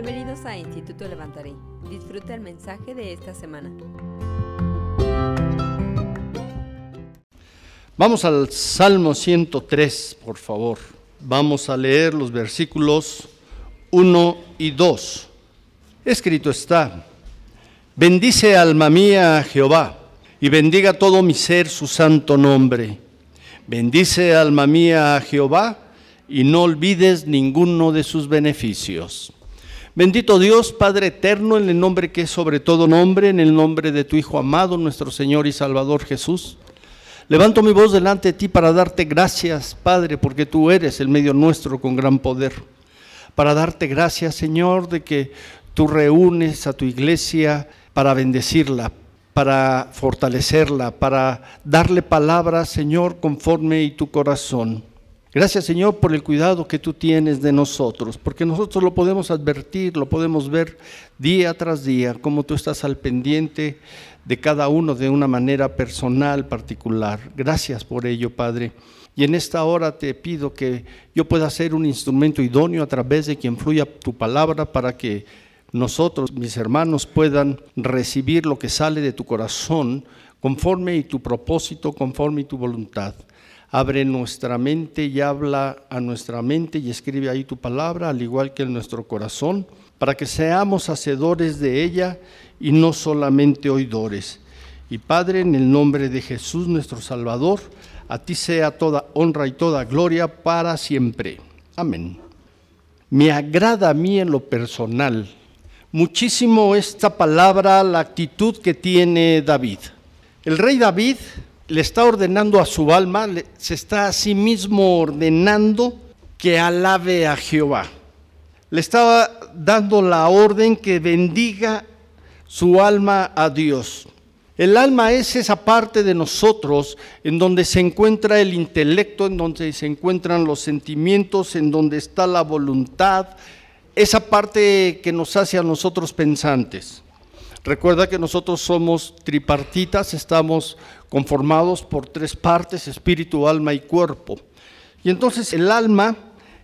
Bienvenidos a Instituto Levantaré. Disfruta el mensaje de esta semana. Vamos al Salmo 103, por favor. Vamos a leer los versículos 1 y 2. Escrito está, bendice alma mía a Jehová y bendiga todo mi ser su santo nombre. Bendice alma mía a Jehová y no olvides ninguno de sus beneficios. Bendito Dios, Padre eterno, en el nombre que es sobre todo nombre, en el nombre de tu Hijo amado, nuestro Señor y Salvador Jesús. Levanto mi voz delante de ti para darte gracias, Padre, porque tú eres el medio nuestro con gran poder. Para darte gracias, Señor, de que tú reúnes a tu iglesia para bendecirla, para fortalecerla, para darle palabras, Señor, conforme y tu corazón. Gracias Señor por el cuidado que tú tienes de nosotros, porque nosotros lo podemos advertir, lo podemos ver día tras día, como tú estás al pendiente de cada uno de una manera personal, particular. Gracias por ello, Padre. Y en esta hora te pido que yo pueda ser un instrumento idóneo a través de quien fluya tu palabra para que nosotros, mis hermanos, puedan recibir lo que sale de tu corazón conforme y tu propósito, conforme y tu voluntad. Abre nuestra mente y habla a nuestra mente y escribe ahí tu palabra, al igual que en nuestro corazón, para que seamos hacedores de ella y no solamente oidores. Y Padre, en el nombre de Jesús nuestro Salvador, a ti sea toda honra y toda gloria para siempre. Amén. Me agrada a mí en lo personal muchísimo esta palabra, la actitud que tiene David. El rey David le está ordenando a su alma, se está a sí mismo ordenando que alabe a Jehová. Le estaba dando la orden que bendiga su alma a Dios. El alma es esa parte de nosotros en donde se encuentra el intelecto, en donde se encuentran los sentimientos, en donde está la voluntad, esa parte que nos hace a nosotros pensantes. Recuerda que nosotros somos tripartitas, estamos conformados por tres partes, espíritu, alma y cuerpo. Y entonces el alma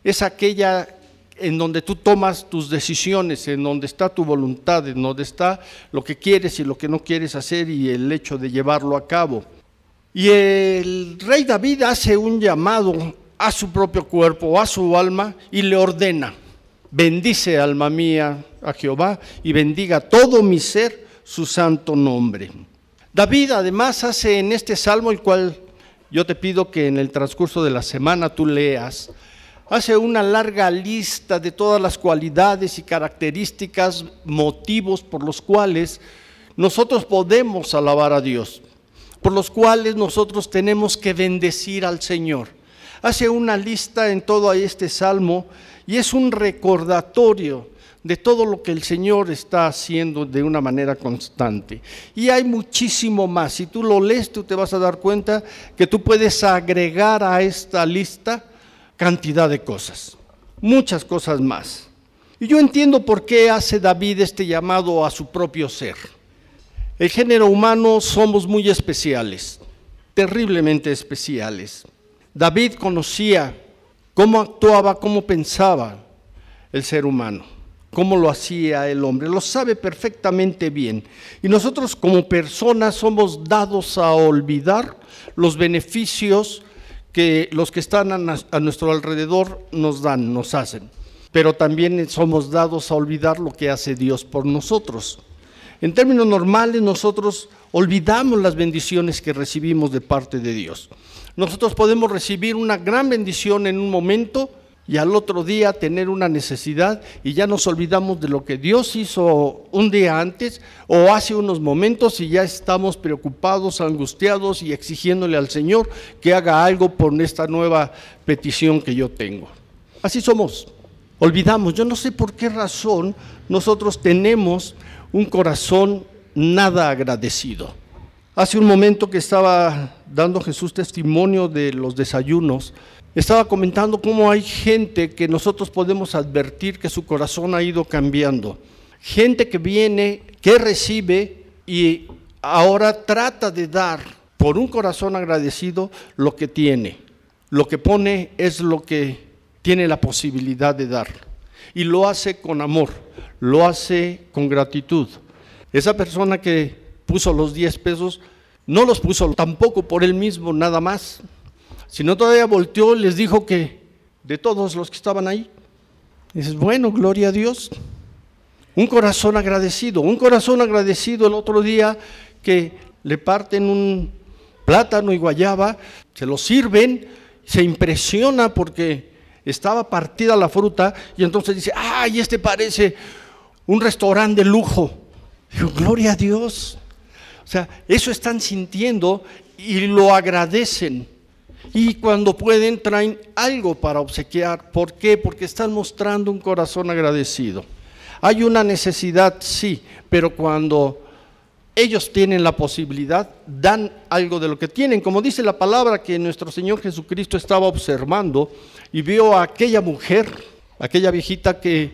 es aquella en donde tú tomas tus decisiones, en donde está tu voluntad, en donde está lo que quieres y lo que no quieres hacer y el hecho de llevarlo a cabo. Y el rey David hace un llamado a su propio cuerpo, a su alma, y le ordena, bendice alma mía a Jehová y bendiga todo mi ser su santo nombre. David además hace en este salmo, el cual yo te pido que en el transcurso de la semana tú leas, hace una larga lista de todas las cualidades y características, motivos por los cuales nosotros podemos alabar a Dios, por los cuales nosotros tenemos que bendecir al Señor. Hace una lista en todo este salmo y es un recordatorio de todo lo que el Señor está haciendo de una manera constante. Y hay muchísimo más. Si tú lo lees, tú te vas a dar cuenta que tú puedes agregar a esta lista cantidad de cosas, muchas cosas más. Y yo entiendo por qué hace David este llamado a su propio ser. El género humano somos muy especiales, terriblemente especiales. David conocía cómo actuaba, cómo pensaba el ser humano cómo lo hacía el hombre, lo sabe perfectamente bien. Y nosotros como personas somos dados a olvidar los beneficios que los que están a, nuestro alrededor nos dan, nos hacen. Pero también somos dados a olvidar lo que hace Dios por nosotros. En términos normales, nosotros olvidamos las bendiciones que recibimos de parte de Dios. Nosotros podemos recibir una gran bendición en un momento, y al otro día tener una necesidad y ya nos olvidamos de lo que Dios hizo un día antes o hace unos momentos y ya estamos preocupados, angustiados y exigiéndole al Señor que haga algo por esta nueva petición que yo tengo. Así somos. Olvidamos, yo no sé por qué razón nosotros tenemos un corazón nada agradecido. Hace un momento que estaba dando Jesús testimonio de los desayunos, estaba comentando cómo hay gente que nosotros podemos advertir que su corazón ha ido cambiando. Gente que viene, que recibe y ahora trata de dar por un corazón agradecido lo que tiene. Lo que pone es lo que tiene la posibilidad de dar. Y lo hace con amor, lo hace con gratitud. Esa persona que puso los 10 pesos, no los puso tampoco por él mismo nada más, sino todavía volteó y les dijo que de todos los que estaban ahí, dices, bueno, gloria a Dios. Un corazón agradecido, un corazón agradecido el otro día que le parten un plátano y guayaba, se lo sirven, se impresiona porque estaba partida la fruta y entonces dice, ay, este parece un restaurante de lujo. Digo, gloria a Dios. O sea, eso están sintiendo y lo agradecen. Y cuando pueden traen algo para obsequiar. ¿Por qué? Porque están mostrando un corazón agradecido. Hay una necesidad, sí, pero cuando ellos tienen la posibilidad, dan algo de lo que tienen. Como dice la palabra que nuestro Señor Jesucristo estaba observando y vio a aquella mujer, aquella viejita que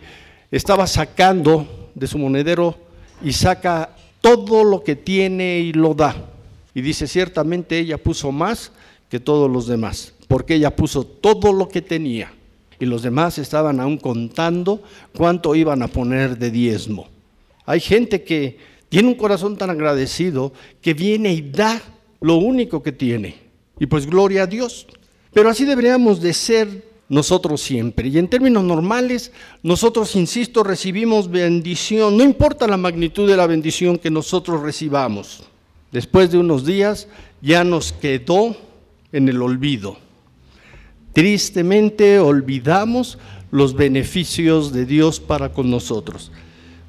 estaba sacando de su monedero y saca todo lo que tiene y lo da. Y dice, ciertamente ella puso más que todos los demás, porque ella puso todo lo que tenía y los demás estaban aún contando cuánto iban a poner de diezmo. Hay gente que tiene un corazón tan agradecido que viene y da lo único que tiene. Y pues gloria a Dios. Pero así deberíamos de ser nosotros siempre. Y en términos normales, nosotros, insisto, recibimos bendición, no importa la magnitud de la bendición que nosotros recibamos. Después de unos días ya nos quedó en el olvido. Tristemente olvidamos los beneficios de Dios para con nosotros.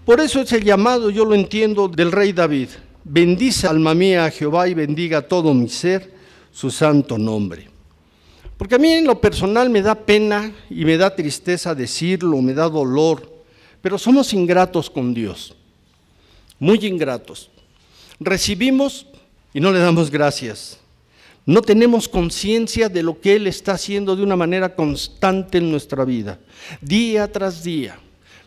Por eso es el llamado, yo lo entiendo, del rey David. Bendice alma mía a Jehová y bendiga todo mi ser su santo nombre. Porque a mí en lo personal me da pena y me da tristeza decirlo, me da dolor, pero somos ingratos con Dios, muy ingratos. Recibimos y no le damos gracias. No tenemos conciencia de lo que Él está haciendo de una manera constante en nuestra vida, día tras día.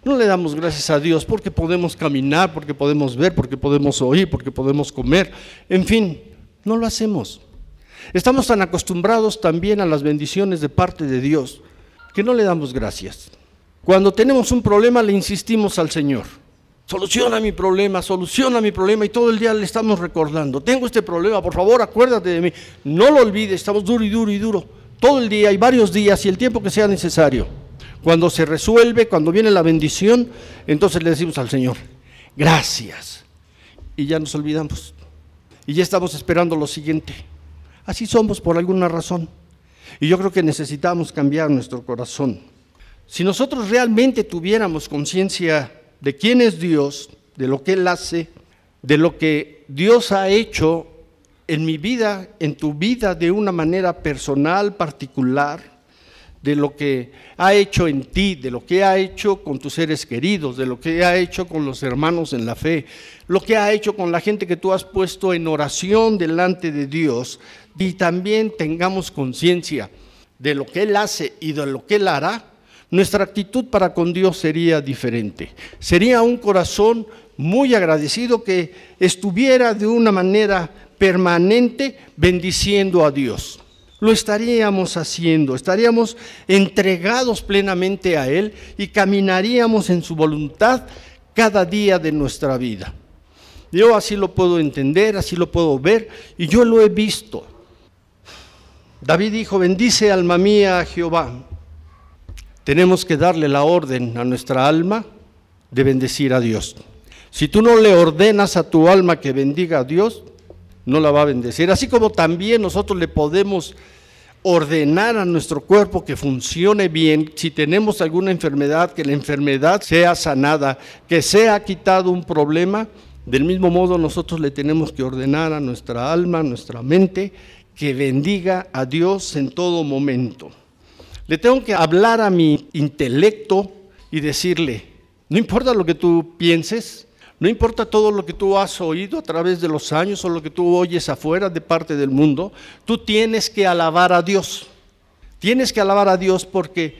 No le damos gracias a Dios porque podemos caminar, porque podemos ver, porque podemos oír, porque podemos comer. En fin, no lo hacemos. Estamos tan acostumbrados también a las bendiciones de parte de Dios que no le damos gracias. Cuando tenemos un problema le insistimos al Señor Soluciona mi problema, soluciona mi problema y todo el día le estamos recordando, tengo este problema, por favor acuérdate de mí. No lo olvides, estamos duro y duro y duro, todo el día y varios días y el tiempo que sea necesario. Cuando se resuelve, cuando viene la bendición, entonces le decimos al Señor, gracias. Y ya nos olvidamos. Y ya estamos esperando lo siguiente. Así somos por alguna razón. Y yo creo que necesitamos cambiar nuestro corazón. Si nosotros realmente tuviéramos conciencia de quién es Dios, de lo que Él hace, de lo que Dios ha hecho en mi vida, en tu vida, de una manera personal, particular, de lo que ha hecho en ti, de lo que ha hecho con tus seres queridos, de lo que ha hecho con los hermanos en la fe, lo que ha hecho con la gente que tú has puesto en oración delante de Dios, y también tengamos conciencia de lo que Él hace y de lo que Él hará, nuestra actitud para con Dios sería diferente. Sería un corazón muy agradecido que estuviera de una manera permanente bendiciendo a Dios. Lo estaríamos haciendo, estaríamos entregados plenamente a Él y caminaríamos en su voluntad cada día de nuestra vida. Yo así lo puedo entender, así lo puedo ver y yo lo he visto. David dijo, bendice alma mía a Jehová tenemos que darle la orden a nuestra alma de bendecir a Dios. Si tú no le ordenas a tu alma que bendiga a Dios, no la va a bendecir. Así como también nosotros le podemos ordenar a nuestro cuerpo que funcione bien, si tenemos alguna enfermedad, que la enfermedad sea sanada, que sea quitado un problema, del mismo modo nosotros le tenemos que ordenar a nuestra alma, a nuestra mente, que bendiga a Dios en todo momento. Le tengo que hablar a mi intelecto y decirle, no importa lo que tú pienses, no importa todo lo que tú has oído a través de los años o lo que tú oyes afuera de parte del mundo, tú tienes que alabar a Dios. Tienes que alabar a Dios porque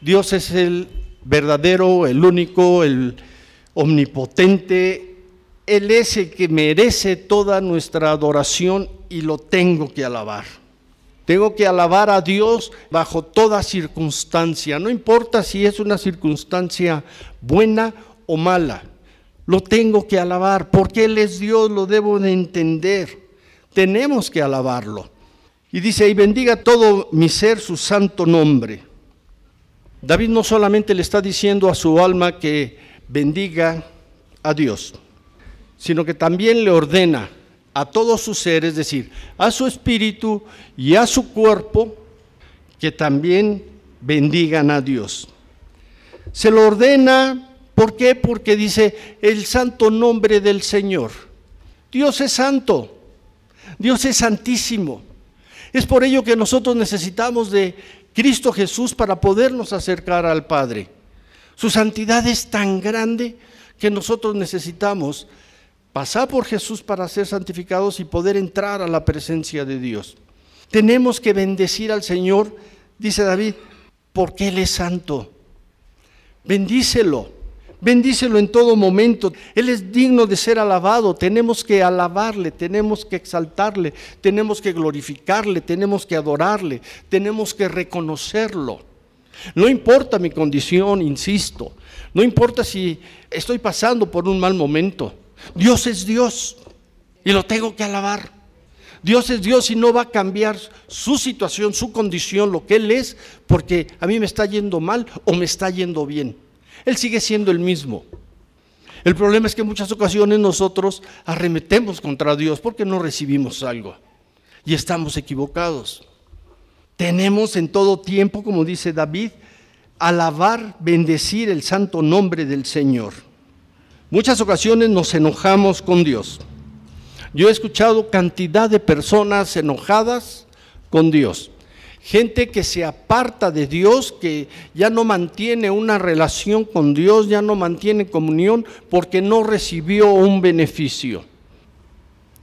Dios es el verdadero, el único, el omnipotente. Él es el que merece toda nuestra adoración y lo tengo que alabar. Tengo que alabar a Dios bajo toda circunstancia, no importa si es una circunstancia buena o mala. Lo tengo que alabar, porque Él es Dios, lo debo de entender. Tenemos que alabarlo. Y dice, y bendiga todo mi ser su santo nombre. David no solamente le está diciendo a su alma que bendiga a Dios, sino que también le ordena a todo su ser, es decir, a su espíritu y a su cuerpo, que también bendigan a Dios. Se lo ordena, ¿por qué? Porque dice el santo nombre del Señor. Dios es santo, Dios es santísimo. Es por ello que nosotros necesitamos de Cristo Jesús para podernos acercar al Padre. Su santidad es tan grande que nosotros necesitamos pasar por Jesús para ser santificados y poder entrar a la presencia de Dios. Tenemos que bendecir al Señor, dice David, porque Él es santo. Bendícelo, bendícelo en todo momento. Él es digno de ser alabado. Tenemos que alabarle, tenemos que exaltarle, tenemos que glorificarle, tenemos que adorarle, tenemos que reconocerlo. No importa mi condición, insisto, no importa si estoy pasando por un mal momento. Dios es Dios y lo tengo que alabar. Dios es Dios y no va a cambiar su situación, su condición, lo que Él es, porque a mí me está yendo mal o me está yendo bien. Él sigue siendo el mismo. El problema es que en muchas ocasiones nosotros arremetemos contra Dios porque no recibimos algo y estamos equivocados. Tenemos en todo tiempo, como dice David, alabar, bendecir el santo nombre del Señor. Muchas ocasiones nos enojamos con Dios. Yo he escuchado cantidad de personas enojadas con Dios. Gente que se aparta de Dios, que ya no mantiene una relación con Dios, ya no mantiene comunión porque no recibió un beneficio.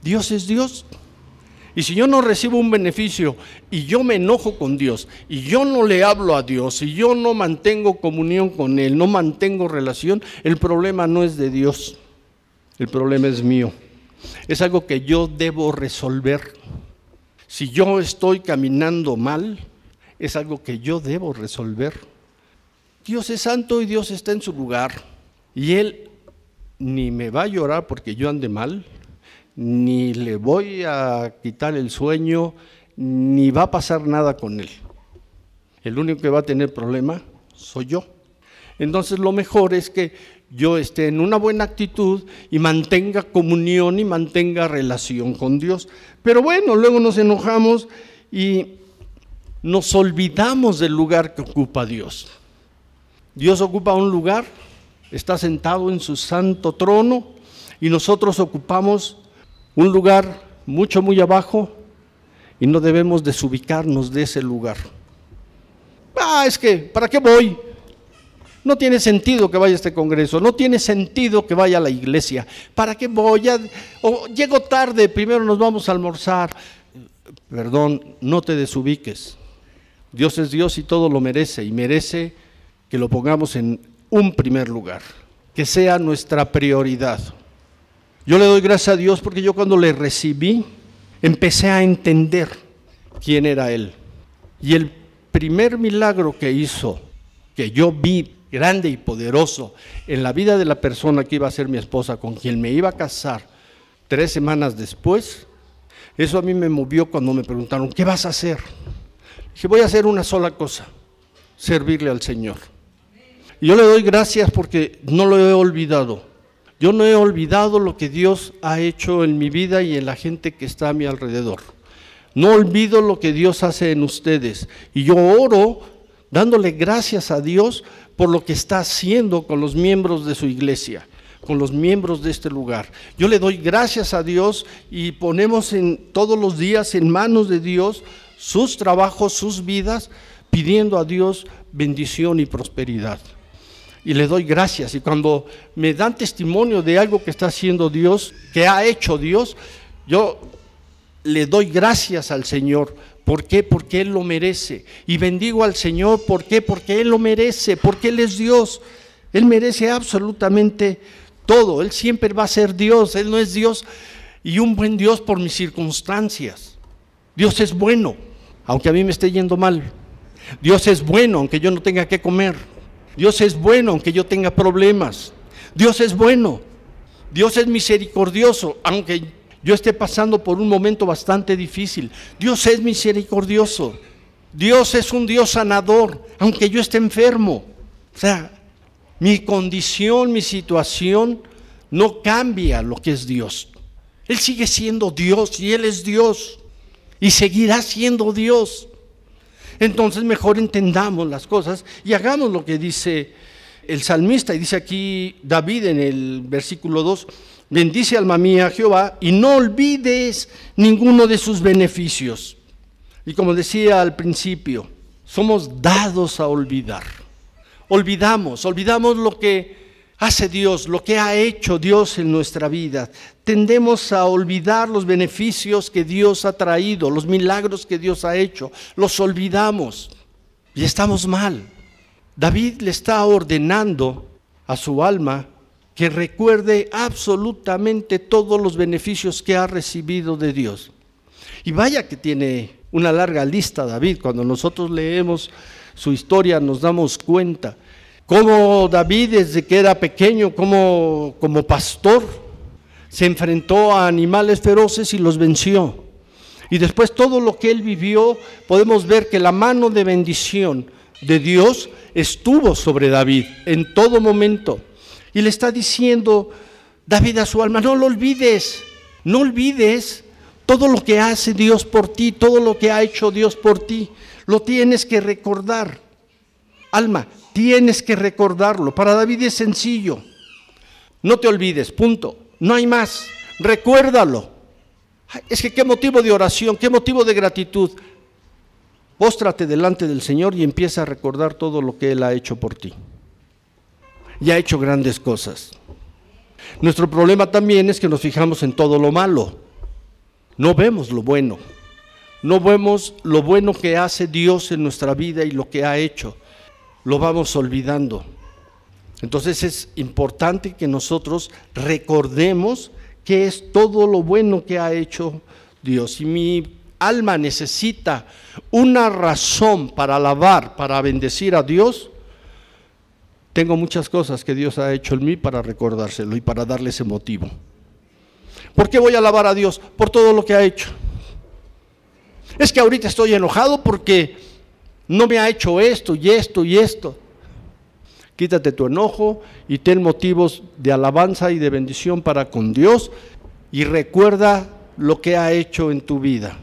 Dios es Dios. Y si yo no recibo un beneficio y yo me enojo con Dios y yo no le hablo a Dios y yo no mantengo comunión con Él, no mantengo relación, el problema no es de Dios, el problema es mío. Es algo que yo debo resolver. Si yo estoy caminando mal, es algo que yo debo resolver. Dios es santo y Dios está en su lugar. Y Él ni me va a llorar porque yo ande mal, ni le voy a quitar el sueño, ni va a pasar nada con él. El único que va a tener problema soy yo. Entonces lo mejor es que yo esté en una buena actitud y mantenga comunión y mantenga relación con Dios. Pero bueno, luego nos enojamos y nos olvidamos del lugar que ocupa Dios. Dios ocupa un lugar, está sentado en su santo trono y nosotros ocupamos un lugar mucho, muy abajo y no debemos desubicarnos de ese lugar. Ah, es que, ¿para qué voy? No tiene sentido que vaya a este congreso, no tiene sentido que vaya a la iglesia. ¿Para qué voy? o llego tarde, primero nos vamos a almorzar. Perdón, no te desubiques. Dios es Dios y todo lo merece y merece que lo pongamos en un primer lugar, que sea nuestra prioridad. Yo le doy gracias a Dios porque yo cuando le recibí empecé a entender quién era Él. Y el primer milagro que hizo, que yo vi grande y poderoso en la vida de la persona que iba a ser mi esposa, con quien me iba a casar tres semanas después, eso a mí me movió cuando me preguntaron, ¿qué vas a hacer? Dije, voy a hacer una sola cosa, servirle al Señor. Y yo le doy gracias porque no lo he olvidado. Yo no he olvidado lo que Dios ha hecho en mi vida y en la gente que está a mi alrededor. No olvido lo que Dios hace en ustedes. Y yo oro dándole gracias a Dios por lo que está haciendo con los miembros de su iglesia, con los miembros de este lugar. Yo le doy gracias a Dios y ponemos en todos los días en manos de Dios sus trabajos, sus vidas, pidiendo a Dios bendición y prosperidad y le doy gracias. Y cuando me dan testimonio de algo que está haciendo Dios, que ha hecho Dios, yo le doy gracias al Señor. ¿Por qué? Porque Él lo merece. Y bendigo al Señor. ¿Por qué? Porque Él lo merece. Porque Él es Dios. Él merece absolutamente todo. Él siempre va a ser Dios. Él no es Dios y un buen Dios por mis circunstancias. Dios es bueno, aunque a mí me esté yendo mal. Dios es bueno, aunque yo no tenga que comer. Dios es bueno aunque yo tenga problemas. Dios es bueno, Dios es misericordioso, aunque yo esté pasando por un momento bastante difícil. Dios es misericordioso. Dios es un Dios sanador, aunque yo esté enfermo. O sea, mi condición, mi situación no cambia lo que es Dios. Él sigue siendo Dios y Él es Dios y seguirá siendo Dios. Entonces mejor entendamos las cosas y hagamos lo que dice el salmista y dice aquí David en el versículo 2, bendice alma mía Jehová y no olvides ninguno de sus beneficios. Y como decía al principio, somos dados a olvidar. Olvidamos, olvidamos lo que hace Dios, lo que ha hecho Dios en nuestra vida. Tendemos a olvidar los beneficios que Dios ha traído, los milagros que Dios ha hecho. Los olvidamos y estamos mal. David le está ordenando a su alma que recuerde absolutamente todos los beneficios que ha recibido de Dios. Y vaya que tiene una larga lista David. Cuando nosotros leemos su historia nos damos cuenta cómo David desde que era pequeño, como, como pastor, se enfrentó a animales feroces y los venció. Y después todo lo que él vivió, podemos ver que la mano de bendición de Dios estuvo sobre David en todo momento. Y le está diciendo David a su alma, no lo olvides, no olvides todo lo que hace Dios por ti, todo lo que ha hecho Dios por ti. Lo tienes que recordar. Alma, tienes que recordarlo. Para David es sencillo. No te olvides, punto. No hay más. Recuérdalo. Es que qué motivo de oración, qué motivo de gratitud. Póstrate delante del Señor y empieza a recordar todo lo que Él ha hecho por ti. Y ha hecho grandes cosas. Nuestro problema también es que nos fijamos en todo lo malo. No vemos lo bueno. No vemos lo bueno que hace Dios en nuestra vida y lo que ha hecho. Lo vamos olvidando. Entonces es importante que nosotros recordemos qué es todo lo bueno que ha hecho Dios. Y mi alma necesita una razón para alabar, para bendecir a Dios, tengo muchas cosas que Dios ha hecho en mí para recordárselo y para darle ese motivo. ¿Por qué voy a alabar a Dios? Por todo lo que ha hecho. Es que ahorita estoy enojado porque no me ha hecho esto y esto y esto. Quítate tu enojo y ten motivos de alabanza y de bendición para con Dios y recuerda lo que ha hecho en tu vida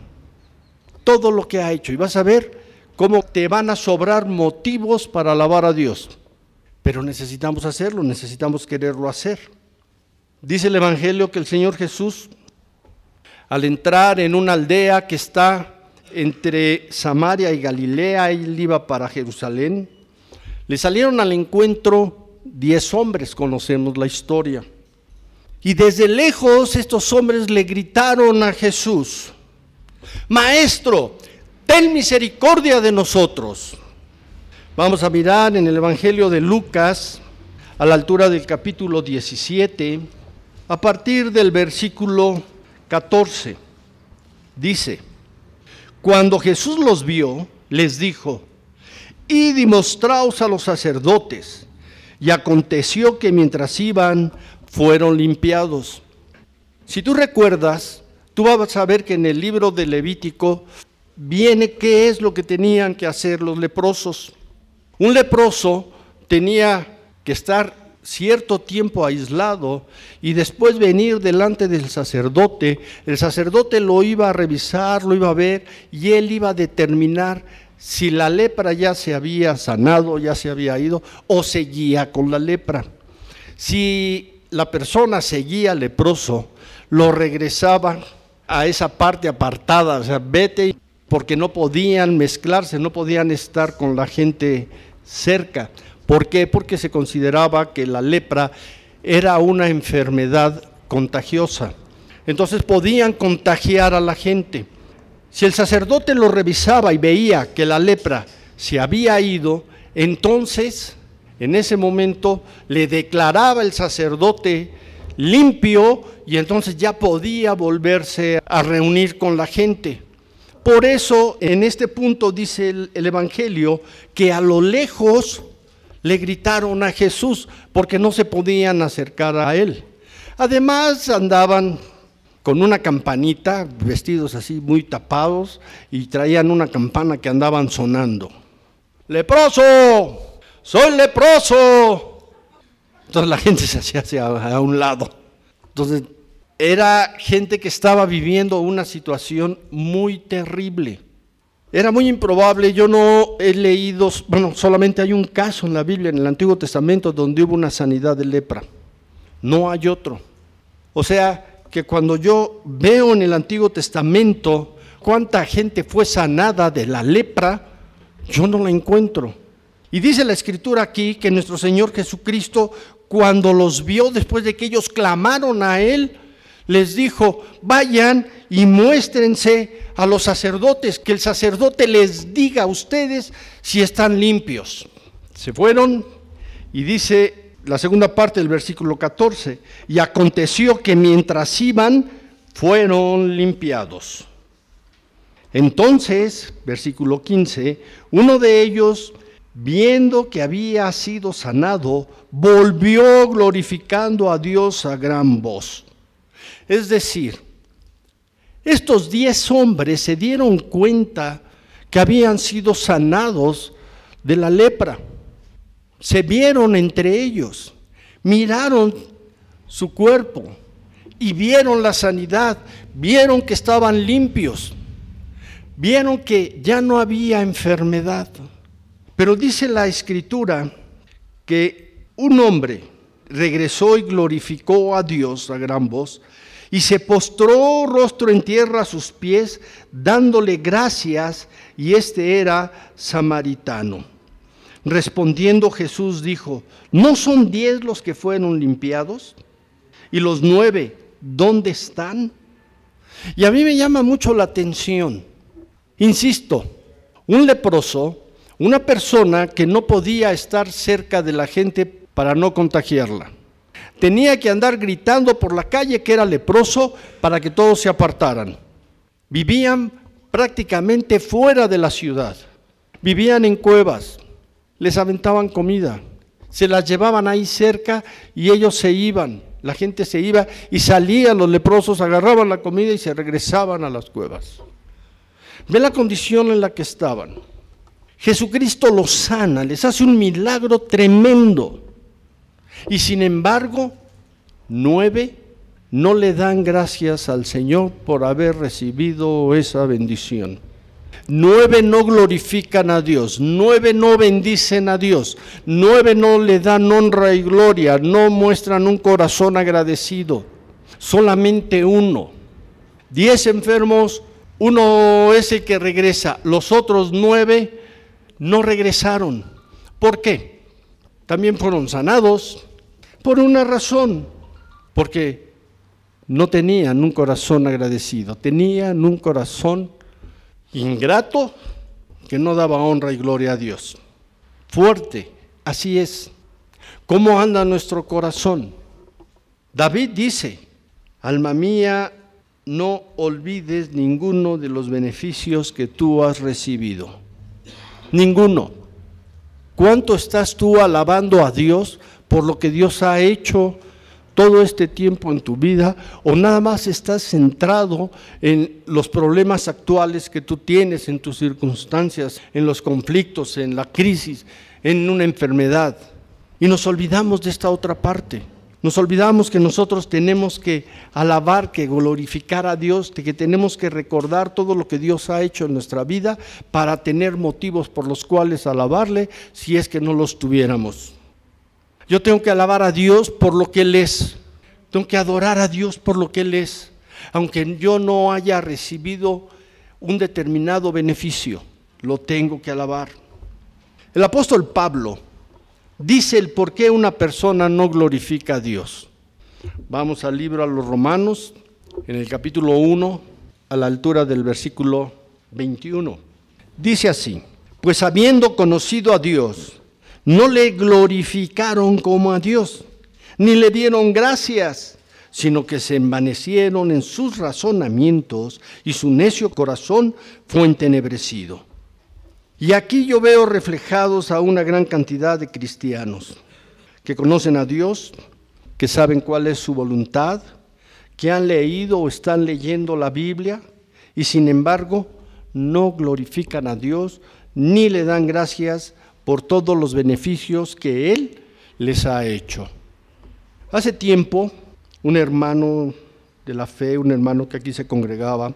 todo lo que ha hecho y vas a ver cómo te van a sobrar motivos para alabar a Dios. Pero necesitamos hacerlo, necesitamos quererlo hacer. Dice el Evangelio que el Señor Jesús, al entrar en una aldea que está entre Samaria y Galilea, él iba para Jerusalén, le salieron al encuentro diez hombres, conocemos la historia. Y desde lejos estos hombres le gritaron a Jesús, Maestro, ten misericordia de nosotros. Vamos a mirar en el Evangelio de Lucas, a la altura del capítulo 17, a partir del versículo 14. Dice, cuando Jesús los vio, les dijo, y demostraos a los sacerdotes. Y aconteció que mientras iban, fueron limpiados. Si tú recuerdas, Tú vas a ver que en el libro de Levítico viene qué es lo que tenían que hacer los leprosos. Un leproso tenía que estar cierto tiempo aislado y después venir delante del sacerdote. El sacerdote lo iba a revisar, lo iba a ver y él iba a determinar si la lepra ya se había sanado, ya se había ido o seguía con la lepra. Si la persona seguía leproso, lo regresaba a esa parte apartada, o sea, vete porque no podían mezclarse, no podían estar con la gente cerca. ¿Por qué? Porque se consideraba que la lepra era una enfermedad contagiosa. Entonces podían contagiar a la gente. Si el sacerdote lo revisaba y veía que la lepra se había ido, entonces en ese momento le declaraba el sacerdote limpio y entonces ya podía volverse a reunir con la gente. Por eso en este punto dice el, Evangelio que a lo lejos le gritaron a Jesús porque no se podían acercar a él. Además andaban con una campanita, vestidos así muy tapados, y traían una campana que andaban sonando. Leproso, soy leproso. Entonces la gente se hacía hacia a un lado. Entonces era gente que estaba viviendo una situación muy terrible. Era muy improbable, yo no he leído, bueno, solamente hay un caso en la Biblia, en el Antiguo Testamento, donde hubo una sanidad de lepra. No hay otro. O sea, que cuando yo veo en el Antiguo Testamento cuánta gente fue sanada de la lepra, yo no la encuentro. Y dice la escritura aquí que nuestro Señor Jesucristo, cuando los vio después de que ellos clamaron a Él, les dijo, vayan y muéstrense a los sacerdotes, que el sacerdote les diga a ustedes si están limpios. Se fueron y dice la segunda parte del versículo 14, y aconteció que mientras iban, fueron limpiados. Entonces, versículo 15, uno de ellos, viendo que había sido sanado, volvió glorificando a Dios a gran voz. Es decir, estos diez hombres se dieron cuenta que habían sido sanados de la lepra se vieron entre ellos, miraron su cuerpo y vieron la sanidad, vieron que estaban limpios, vieron que ya no había enfermedad. Pero dice la escritura que un hombre regresó y glorificó a Dios a gran voz y se postró rostro en tierra a sus pies, dándole gracias, y este era samaritano. Respondiendo Jesús dijo, ¿no son diez los que fueron limpiados? ¿Y los nueve, dónde están? Y a mí me llama mucho la atención. Insisto, un leproso, una persona que no podía estar cerca de la gente para no contagiarla. Tenía que andar gritando por la calle que era leproso para que todos se apartaran. Vivían prácticamente fuera de la ciudad. Vivían en cuevas, les aventaban comida, se las llevaban ahí cerca y ellos se iban, la gente se iba y salían los leprosos, agarraban la comida y se regresaban a las cuevas. Ve la condición en la que estaban. Jesucristo los sana, les hace un milagro tremendo. Y sin embargo, nueve no le dan gracias al Señor por haber recibido esa bendición. Nueve no glorifican a Dios, nueve no bendicen a Dios, nueve no le dan honra y gloria, no muestran un corazón agradecido. Solamente uno. Diez enfermos, uno es el que regresa, los otros nueve no regresaron. ¿Por qué? También fueron sanados por una razón, porque no tenían un corazón agradecido, tenían un corazón ingrato que no daba honra y gloria a Dios. Fuerte, así es. ¿Cómo anda nuestro corazón? David dice, alma mía, no olvides ninguno de los beneficios que tú has recibido. Ninguno. ¿Cuánto estás tú alabando a Dios por lo que Dios ha hecho todo este tiempo en tu vida o nada más estás centrado en los problemas actuales que tú tienes, en tus circunstancias, en los conflictos, en la crisis, en una enfermedad. Y nos olvidamos de esta otra parte. Nos olvidamos que nosotros tenemos que alabar, que glorificar a Dios, que tenemos que recordar todo lo que Dios ha hecho en nuestra vida para tener motivos por los cuales alabarle si es que no los tuviéramos. Yo tengo que alabar a Dios por lo que Él es. Tengo que adorar a Dios por lo que Él es. Aunque yo no haya recibido un determinado beneficio, lo tengo que alabar. El apóstol Pablo dice el por qué una persona no glorifica a Dios. Vamos al libro a los Romanos, en el capítulo 1, a la altura del versículo 21. Dice así, pues habiendo conocido a Dios, no le glorificaron como a Dios, ni le dieron gracias, sino que se envanecieron en sus razonamientos y su necio corazón fue entenebrecido. Y aquí yo veo reflejados a una gran cantidad de cristianos que conocen a Dios, que saben cuál es su voluntad, que han leído o están leyendo la Biblia y sin embargo no glorifican a Dios ni le dan gracias por todos los beneficios que Él les ha hecho. Hace tiempo, un hermano de la fe, un hermano que aquí se congregaba,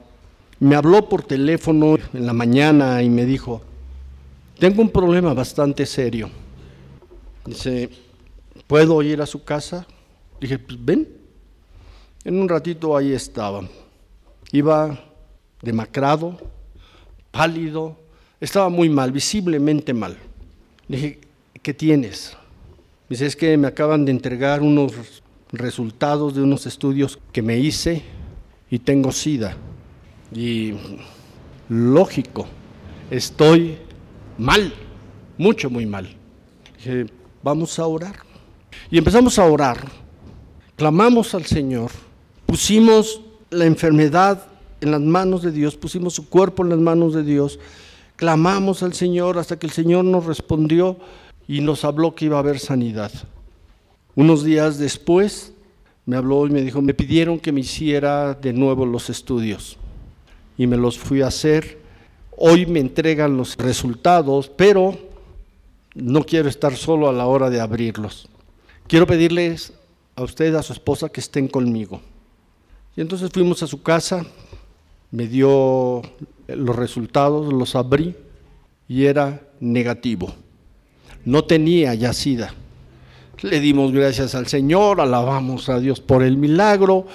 me habló por teléfono en la mañana y me dijo, tengo un problema bastante serio. Dice, ¿puedo ir a su casa? Dije, pues ven. En un ratito ahí estaba. Iba demacrado, pálido, estaba muy mal, visiblemente mal. Dije, ¿qué tienes? Dice, es que me acaban de entregar unos resultados de unos estudios que me hice y tengo sida. Y lógico, estoy mal, mucho, muy mal. Dije, vamos a orar. Y empezamos a orar, clamamos al Señor, pusimos la enfermedad en las manos de Dios, pusimos su cuerpo en las manos de Dios, clamamos al Señor hasta que el Señor nos respondió y nos habló que iba a haber sanidad. Unos días después me habló y me dijo, me pidieron que me hiciera de nuevo los estudios y me los fui a hacer. Hoy me entregan los resultados, pero no quiero estar solo a la hora de abrirlos. Quiero pedirles a usted, a su esposa, que estén conmigo. Y entonces fuimos a su casa, me dio los resultados, los abrí y era negativo. No tenía yacida. Le dimos gracias al Señor, alabamos a Dios por el milagro,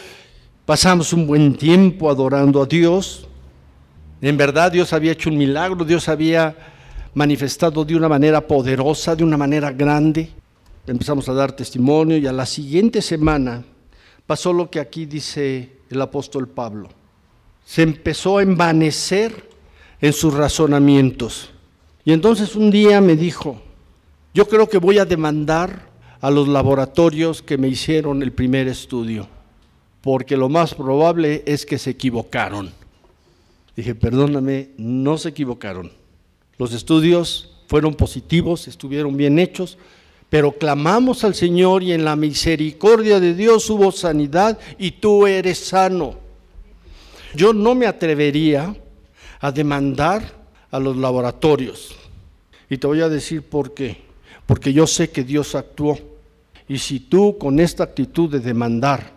pasamos un buen tiempo adorando a Dios. En verdad Dios había hecho un milagro, Dios había manifestado de una manera poderosa, de una manera grande. Empezamos a dar testimonio y a la siguiente semana pasó lo que aquí dice el apóstol Pablo se empezó a envanecer en sus razonamientos. Y entonces un día me dijo, yo creo que voy a demandar a los laboratorios que me hicieron el primer estudio, porque lo más probable es que se equivocaron. Dije, perdóname, no se equivocaron. Los estudios fueron positivos, estuvieron bien hechos, pero clamamos al Señor y en la misericordia de Dios hubo sanidad y tú eres sano. Yo no me atrevería a demandar a los laboratorios. Y te voy a decir por qué. Porque yo sé que Dios actuó. Y si tú con esta actitud de demandar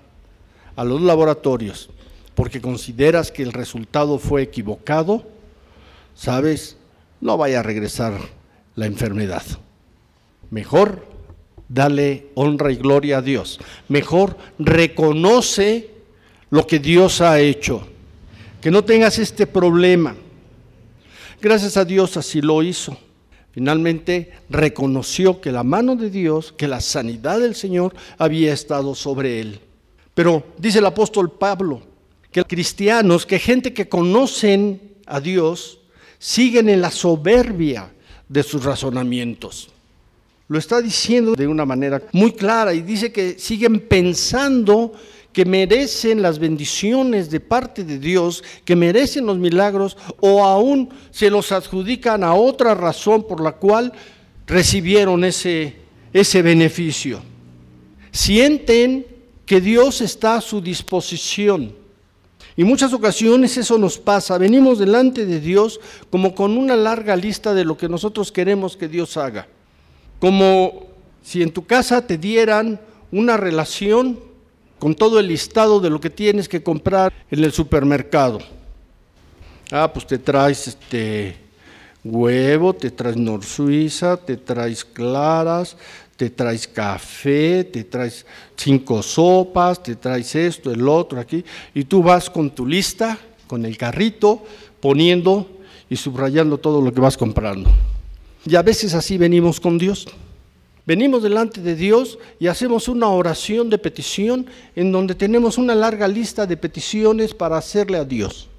a los laboratorios, porque consideras que el resultado fue equivocado, sabes, no vaya a regresar la enfermedad. Mejor dale honra y gloria a Dios. Mejor reconoce lo que Dios ha hecho que no tengas este problema. Gracias a Dios así lo hizo. Finalmente reconoció que la mano de Dios, que la sanidad del Señor había estado sobre él. Pero dice el apóstol Pablo que cristianos, que gente que conocen a Dios, siguen en la soberbia de sus razonamientos. Lo está diciendo de una manera muy clara y dice que siguen pensando que merecen las bendiciones de parte de Dios, que merecen los milagros, o aún se los adjudican a otra razón por la cual recibieron ese, ese beneficio. Sienten que Dios está a su disposición. Y muchas ocasiones eso nos pasa. Venimos delante de Dios como con una larga lista de lo que nosotros queremos que Dios haga. Como si en tu casa te dieran una relación con todo el listado de lo que tienes que comprar en el supermercado. Ah, pues te traes este huevo, te traes nor suiza, te traes claras, te traes café, te traes cinco sopas, te traes esto, el otro aquí, y tú vas con tu lista, con el carrito, poniendo y subrayando todo lo que vas comprando. Y a veces así venimos con Dios. Venimos delante de Dios y hacemos una oración de petición en donde tenemos una larga lista de peticiones para hacerle a Dios.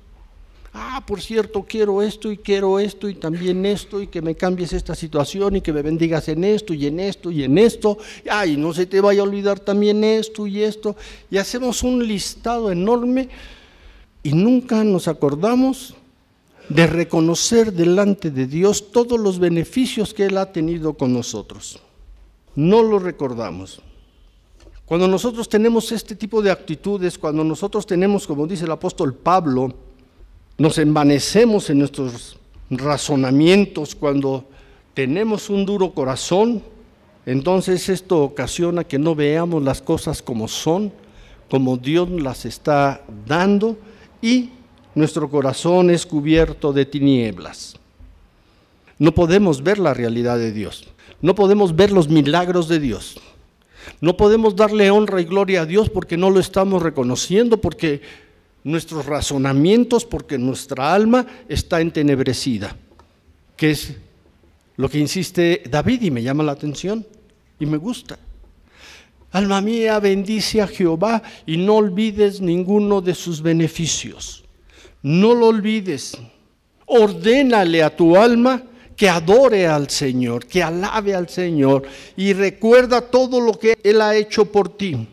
Ah, por cierto, quiero esto y quiero esto y también esto y que me cambies esta situación y que me bendigas en esto y en esto y en esto. Ay, no se te vaya a olvidar también esto y esto. Y hacemos un listado enorme y nunca nos acordamos de reconocer delante de Dios todos los beneficios que Él ha tenido con nosotros. No lo recordamos. Cuando nosotros tenemos este tipo de actitudes, cuando nosotros tenemos, como dice el apóstol Pablo, nos envanecemos en nuestros razonamientos, cuando tenemos un duro corazón, entonces esto ocasiona que no veamos las cosas como son, como Dios las está dando y nuestro corazón es cubierto de tinieblas. No podemos ver la realidad de Dios, no podemos ver los milagros de Dios, no podemos darle honra y gloria a Dios porque no lo estamos reconociendo, porque nuestros razonamientos, porque nuestra alma está entenebrecida, que es lo que insiste David y me llama la atención y me gusta. Alma mía, bendice a Jehová y no olvides ninguno de sus beneficios. No lo olvides. Ordénale a tu alma que adore al Señor, que alabe al Señor y recuerda todo lo que Él ha hecho por ti.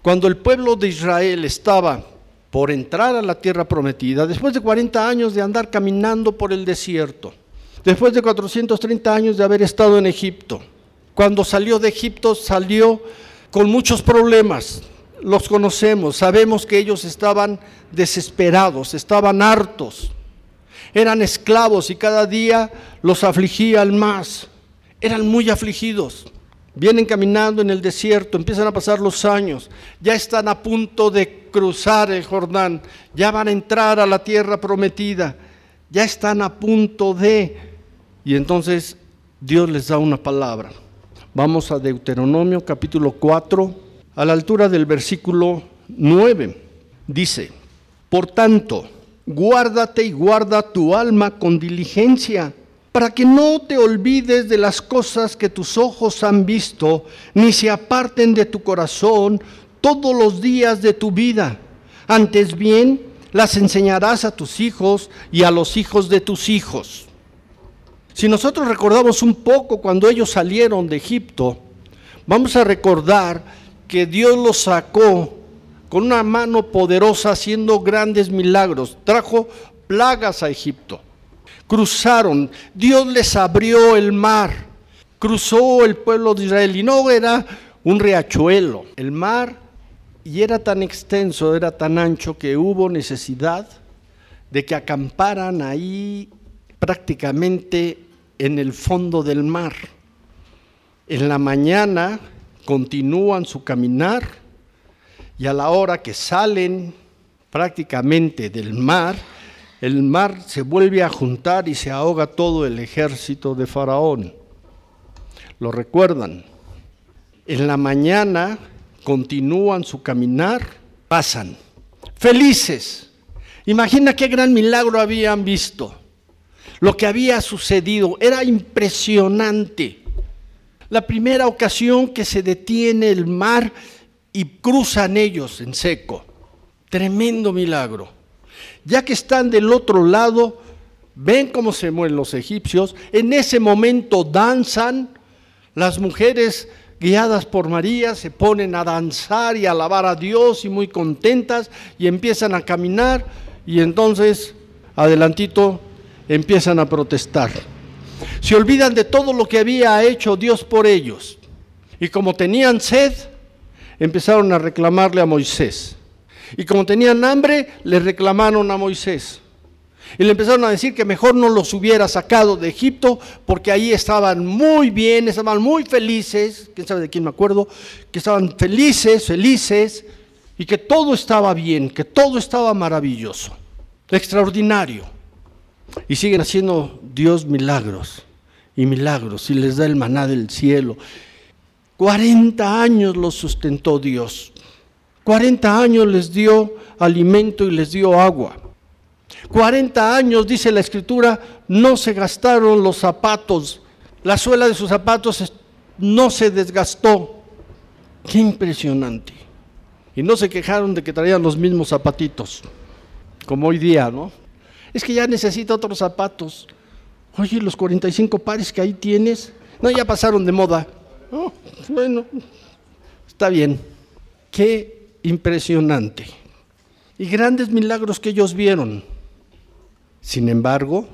Cuando el pueblo de Israel estaba por entrar a la tierra prometida, después de 40 años de andar caminando por el desierto, después de 430 años de haber estado en Egipto, cuando salió de Egipto salió con muchos problemas, los conocemos, sabemos que ellos estaban desesperados, estaban hartos, eran esclavos y cada día los afligían más, eran muy afligidos. Vienen caminando en el desierto, empiezan a pasar los años, ya están a punto de cruzar el Jordán, ya van a entrar a la tierra prometida, ya están a punto de... Y entonces Dios les da una palabra. Vamos a Deuteronomio capítulo 4, a la altura del versículo 9. Dice, por tanto, guárdate y guarda tu alma con diligencia, para que no te olvides de las cosas que tus ojos han visto, ni se aparten de tu corazón todos los días de tu vida. Antes bien, las enseñarás a tus hijos y a los hijos de tus hijos si nosotros recordamos un poco cuando ellos salieron de Egipto, vamos a recordar que Dios los sacó con una mano poderosa haciendo grandes milagros. Trajo plagas a Egipto. Cruzaron, Dios les abrió el mar. Cruzó el pueblo de Israel y no era un riachuelo. El mar y era tan extenso, era tan ancho que hubo necesidad de que acamparan ahí prácticamente en el fondo del mar. En la mañana continúan su caminar y a la hora que salen prácticamente del mar, el mar se vuelve a juntar y se ahoga todo el ejército de Faraón. ¿Lo recuerdan? En la mañana continúan su caminar, pasan, felices. Imagina qué gran milagro habían visto lo que había sucedido. Era impresionante. La primera ocasión que se detiene el mar y cruzan ellos en seco. Tremendo milagro. Ya que están del otro lado, ven cómo se mueven los egipcios. En ese momento danzan. Las mujeres guiadas por María se ponen a danzar y a alabar a Dios y muy contentas y empiezan a caminar y entonces adelantito empiezan a protestar. Se olvidan de todo lo que había hecho Dios por ellos. Y como tenían sed, empezaron a reclamarle a Moisés. Y como tenían hambre, le reclamaron a Moisés. Y le empezaron a decir que mejor no los hubiera sacado de Egipto porque ahí estaban muy bien, estaban muy felices, quién sabe de quién me acuerdo, que estaban felices, felices y que todo estaba bien, que todo estaba maravilloso, extraordinario. Y siguen haciendo Dios milagros y milagros y les da el maná del cielo. 40 años los sustentó Dios. 40 años les dio alimento y les dio agua. 40 años, dice la escritura, no se gastaron los zapatos. La suela de sus zapatos no se desgastó. Qué impresionante. Y no se quejaron de que traían los mismos zapatitos, como hoy día, ¿no? es que ya necesita otros zapatos. Oye, los 45 pares que ahí tienes, no, ya pasaron de moda. Oh, bueno, está bien. Qué impresionante. Y grandes milagros que ellos vieron. Sin embargo,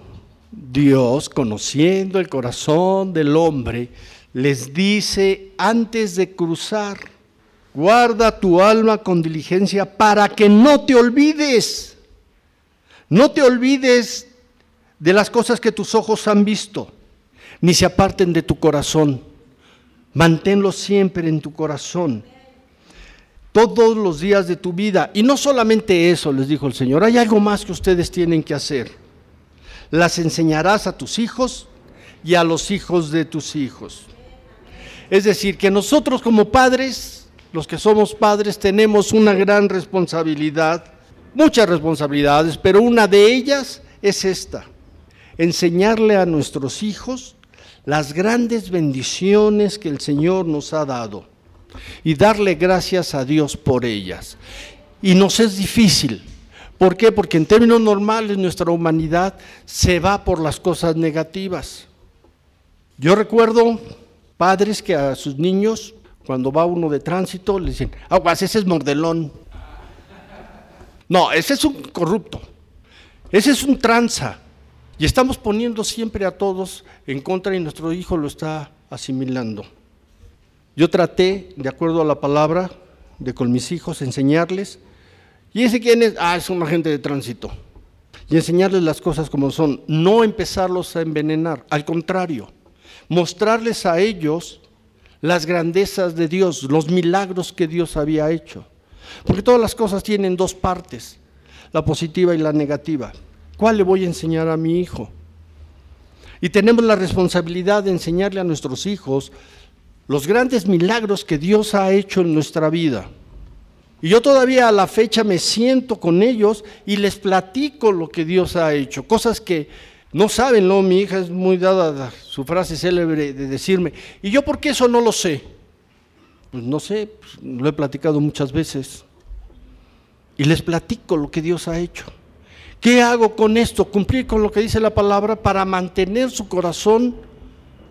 Dios, conociendo el corazón del hombre, les dice antes de cruzar, guarda tu alma con diligencia para que no te olvides. No te olvides de las cosas que tus ojos han visto, ni se aparten de tu corazón. Manténlo siempre en tu corazón, todos los días de tu vida. Y no solamente eso, les dijo el Señor, hay algo más que ustedes tienen que hacer. Las enseñarás a tus hijos y a los hijos de tus hijos. Es decir, que nosotros como padres, los que somos padres, tenemos una gran responsabilidad, muchas responsabilidades, pero una de ellas es esta enseñarle a nuestros hijos las grandes bendiciones que el Señor nos ha dado y darle gracias a Dios por ellas. Y nos es difícil. ¿Por qué? Porque en términos normales nuestra humanidad se va por las cosas negativas. Yo recuerdo padres que a sus niños, cuando va uno de tránsito, le dicen, aguas, ese es mordelón. No, ese es un corrupto. Ese es un tranza. Y estamos poniendo siempre a todos en contra y nuestro hijo lo está asimilando. Yo traté, de acuerdo a la palabra, de con mis hijos enseñarles. ¿Y ese quién es? Ah, es un agente de tránsito. Y enseñarles las cosas como son. No empezarlos a envenenar. Al contrario, mostrarles a ellos las grandezas de Dios, los milagros que Dios había hecho. Porque todas las cosas tienen dos partes, la positiva y la negativa. ¿Cuál le voy a enseñar a mi hijo? Y tenemos la responsabilidad de enseñarle a nuestros hijos los grandes milagros que Dios ha hecho en nuestra vida. Y yo todavía a la fecha me siento con ellos y les platico lo que Dios ha hecho, cosas que no saben, ¿no? Mi hija es muy dada su frase célebre de decirme, ¿y yo por qué eso no lo sé? Pues no sé, pues, lo he platicado muchas veces. Y les platico lo que Dios ha hecho. ¿Qué hago con esto? Cumplir con lo que dice la palabra para mantener su corazón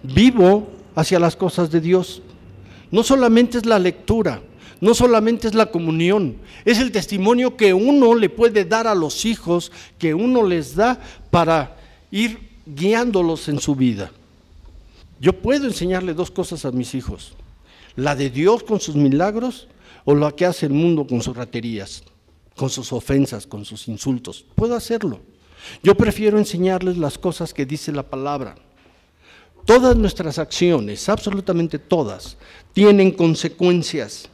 vivo hacia las cosas de Dios. No solamente es la lectura, no solamente es la comunión, es el testimonio que uno le puede dar a los hijos, que uno les da para ir guiándolos en su vida. Yo puedo enseñarle dos cosas a mis hijos, la de Dios con sus milagros o la que hace el mundo con sus raterías con sus ofensas, con sus insultos. Puedo hacerlo. Yo prefiero enseñarles las cosas que dice la palabra. Todas nuestras acciones, absolutamente todas, tienen consecuencias,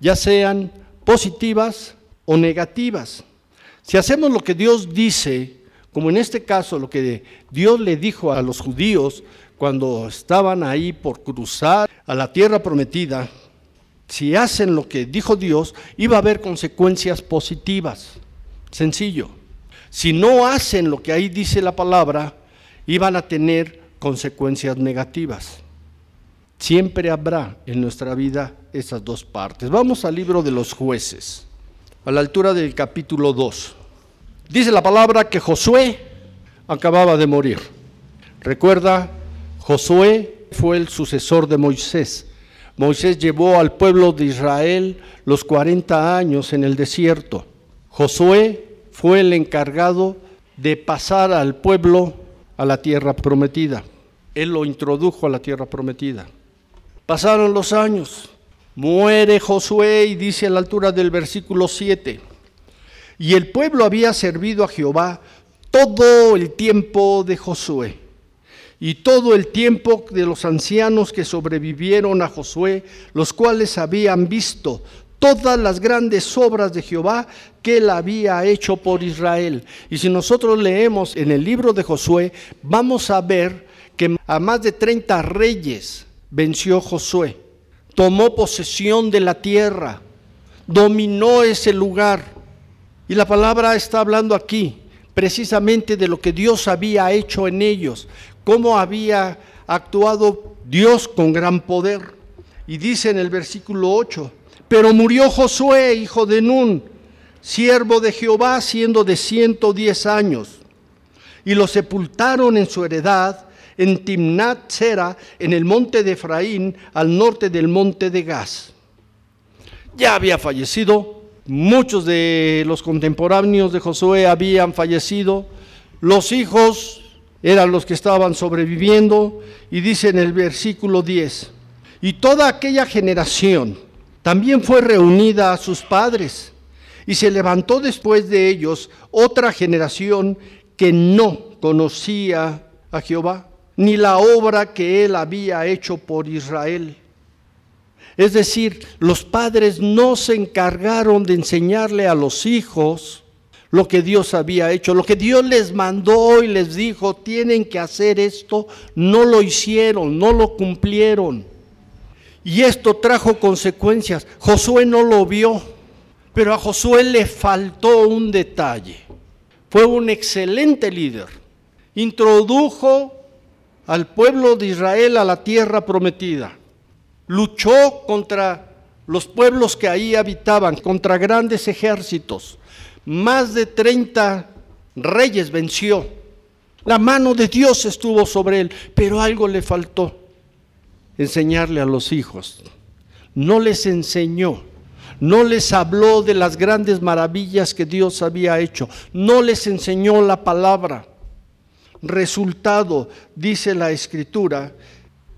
ya sean positivas o negativas. Si hacemos lo que Dios dice, como en este caso lo que Dios le dijo a los judíos cuando estaban ahí por cruzar a la tierra prometida, si hacen lo que dijo Dios, iba a haber consecuencias positivas. Sencillo. Si no hacen lo que ahí dice la palabra, iban a tener consecuencias negativas. Siempre habrá en nuestra vida esas dos partes. Vamos al libro de los jueces, a la altura del capítulo 2. Dice la palabra que Josué acababa de morir. Recuerda, Josué fue el sucesor de Moisés Moisés llevó al pueblo de Israel los 40 años en el desierto. Josué fue el encargado de pasar al pueblo a la tierra prometida. Él lo introdujo a la tierra prometida. Pasaron los años. Muere Josué y dice a la altura del versículo 7. Y el pueblo había servido a Jehová todo el tiempo de Josué y todo el tiempo de los ancianos que sobrevivieron a Josué, los cuales habían visto todas las grandes obras de Jehová que él había hecho por Israel. Y si nosotros leemos en el libro de Josué, vamos a ver que a más de 30 reyes venció Josué, tomó posesión de la tierra, dominó ese lugar. Y la palabra está hablando aquí precisamente de lo que Dios había hecho en ellos, cómo había actuado Dios con gran poder. Y dice en el versículo 8, pero murió Josué, hijo de Nun, siervo de Jehová, siendo de 110 años, y lo sepultaron en su heredad en Timnat Sera, en el monte de Efraín, al norte del monte de Gaz. Ya había fallecido, muchos de los contemporáneos de Josué habían fallecido, Los hijos eran los que estaban sobreviviendo y dice en el versículo 10, y toda aquella generación también fue reunida a sus padres y se levantó después de ellos otra generación que no conocía a Jehová, ni la obra que él había hecho por Israel. Es decir, los padres no se encargaron de enseñarle a los hijos lo que Dios había hecho, lo que Dios les mandó y les dijo, tienen que hacer esto, no lo hicieron, no lo cumplieron. Y esto trajo consecuencias. Josué no lo vio, pero a Josué le faltó un detalle. Fue un excelente líder. Introdujo al pueblo de Israel a la tierra prometida. Luchó contra los pueblos que ahí habitaban, contra grandes ejércitos más de 30 reyes venció. La mano de Dios estuvo sobre él, pero algo le faltó, enseñarle a los hijos. No les enseñó, no les habló de las grandes maravillas que Dios había hecho, no les enseñó la palabra. Resultado, dice la escritura,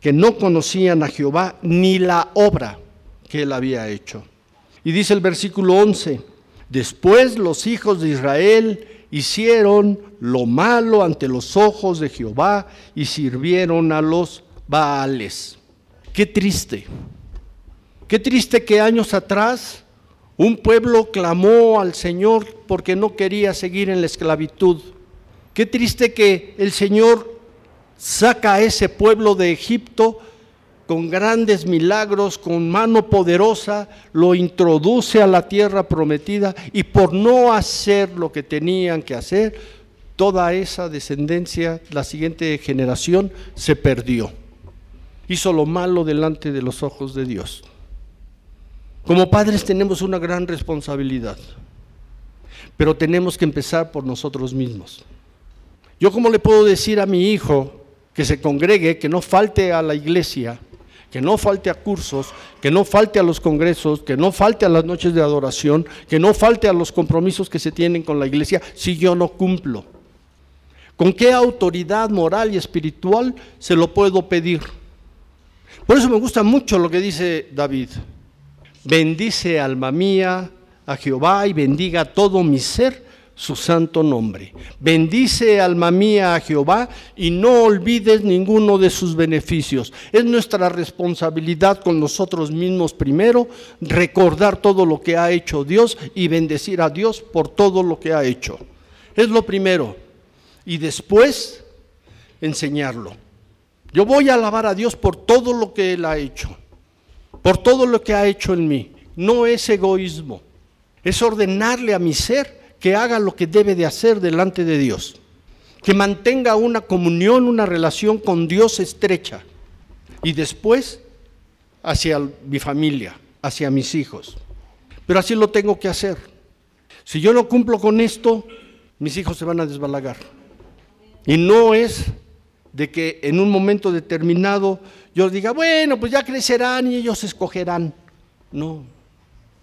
que no conocían a Jehová ni la obra que él había hecho. Y dice el versículo 11, Después los hijos de Israel hicieron lo malo ante los ojos de Jehová y sirvieron a los Baales. Qué triste. Qué triste que años atrás un pueblo clamó al Señor porque no quería seguir en la esclavitud. Qué triste que el Señor saca a ese pueblo de Egipto con grandes milagros, con mano poderosa, lo introduce a la tierra prometida y por no hacer lo que tenían que hacer, toda esa descendencia, la siguiente generación, se perdió. Hizo lo malo delante de los ojos de Dios. Como padres tenemos una gran responsabilidad, pero tenemos que empezar por nosotros mismos. Yo como le puedo decir a mi hijo que se congregue, que no falte a la iglesia, que no falte a cursos, que no falte a los congresos, que no falte a las noches de adoración, que no falte a los compromisos que se tienen con la iglesia si yo no cumplo. ¿Con qué autoridad moral y espiritual se lo puedo pedir? Por eso me gusta mucho lo que dice David. Bendice alma mía a Jehová y bendiga todo mi ser su santo nombre. Bendice alma mía a Jehová y no olvides ninguno de sus beneficios. Es nuestra responsabilidad con nosotros mismos primero recordar todo lo que ha hecho Dios y bendecir a Dios por todo lo que ha hecho. Es lo primero. Y después enseñarlo. Yo voy a alabar a Dios por todo lo que Él ha hecho, por todo lo que ha hecho en mí. No es egoísmo, es ordenarle a mi ser que haga lo que debe de hacer delante de Dios, que mantenga una comunión, una relación con Dios estrecha y después hacia mi familia, hacia mis hijos. Pero así lo tengo que hacer. Si yo no cumplo con esto, mis hijos se van a desbalagar. Y no es de que en un momento determinado yo diga, bueno, pues ya crecerán y ellos escogerán. No,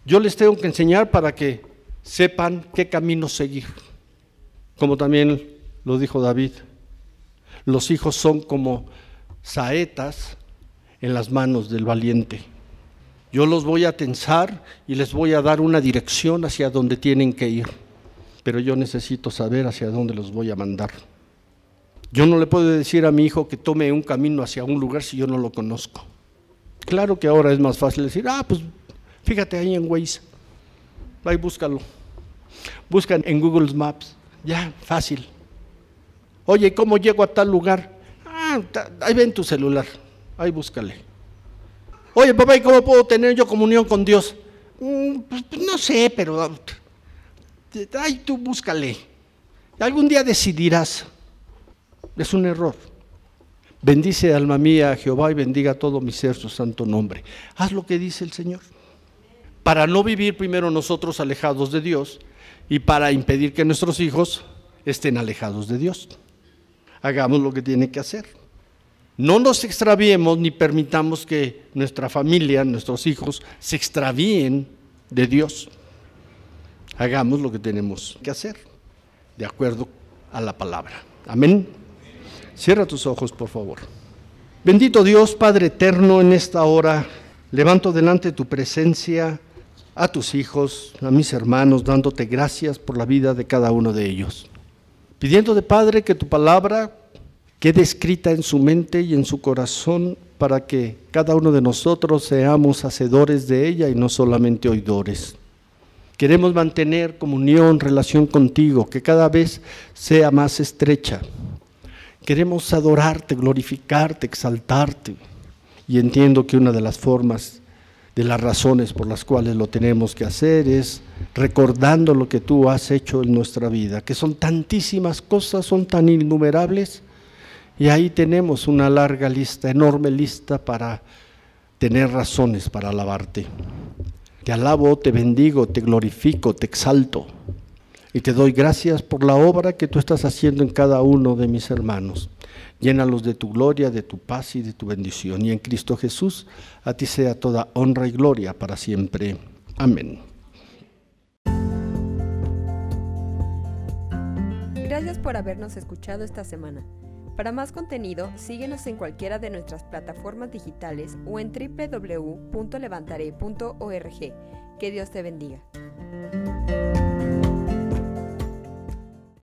yo les tengo que enseñar para que sepan qué camino seguir. Como también lo dijo David, los hijos son como saetas en las manos del valiente. Yo los voy a tensar y les voy a dar una dirección hacia donde tienen que ir, pero yo necesito saber hacia dónde los voy a mandar. Yo no le puedo decir a mi hijo que tome un camino hacia un lugar si yo no lo conozco. Claro que ahora es más fácil decir, ah, pues fíjate ahí en Waze. Y búscalo. Buscan en Google Maps. Ya, fácil. Oye, ¿cómo llego a tal lugar? Ah, ahí ven tu celular. Ahí búscale. Oye, papá, ¿y cómo puedo tener yo comunión con Dios? Mm, pues, pues, no sé, pero ahí tú búscale. Algún día decidirás. Es un error. Bendice alma mía a Jehová y bendiga todo mi ser su santo nombre. Haz lo que dice el Señor para no vivir primero nosotros alejados de Dios y para impedir que nuestros hijos estén alejados de Dios. Hagamos lo que tiene que hacer. No nos extraviemos ni permitamos que nuestra familia, nuestros hijos, se extravíen de Dios. Hagamos lo que tenemos que hacer, de acuerdo a la palabra. Amén. Cierra tus ojos, por favor. Bendito Dios, Padre eterno, en esta hora levanto delante tu presencia a tus hijos, a mis hermanos, dándote gracias por la vida de cada uno de ellos. Pidiendo de Padre que tu palabra quede escrita en su mente y en su corazón para que cada uno de nosotros seamos hacedores de ella y no solamente oidores. Queremos mantener comunión, relación contigo, que cada vez sea más estrecha. Queremos adorarte, glorificarte, exaltarte. Y entiendo que una de las formas, de las razones por las cuales lo tenemos que hacer es recordando lo que tú has hecho en nuestra vida, que son tantísimas cosas, son tan innumerables y ahí tenemos una larga lista, enorme lista para tener razones para alabarte. Te alabo, te bendigo, te glorifico, te exalto. Y te doy gracias por la obra que tú estás haciendo en cada uno de mis hermanos. Llénalos de tu gloria, de tu paz y de tu bendición. Y en Cristo Jesús, a ti sea toda honra y gloria para siempre. Amén. Gracias por habernos escuchado esta semana. Para más contenido, síguenos en cualquiera de nuestras plataformas digitales o en www.levantaré.org. Que Dios te bendiga.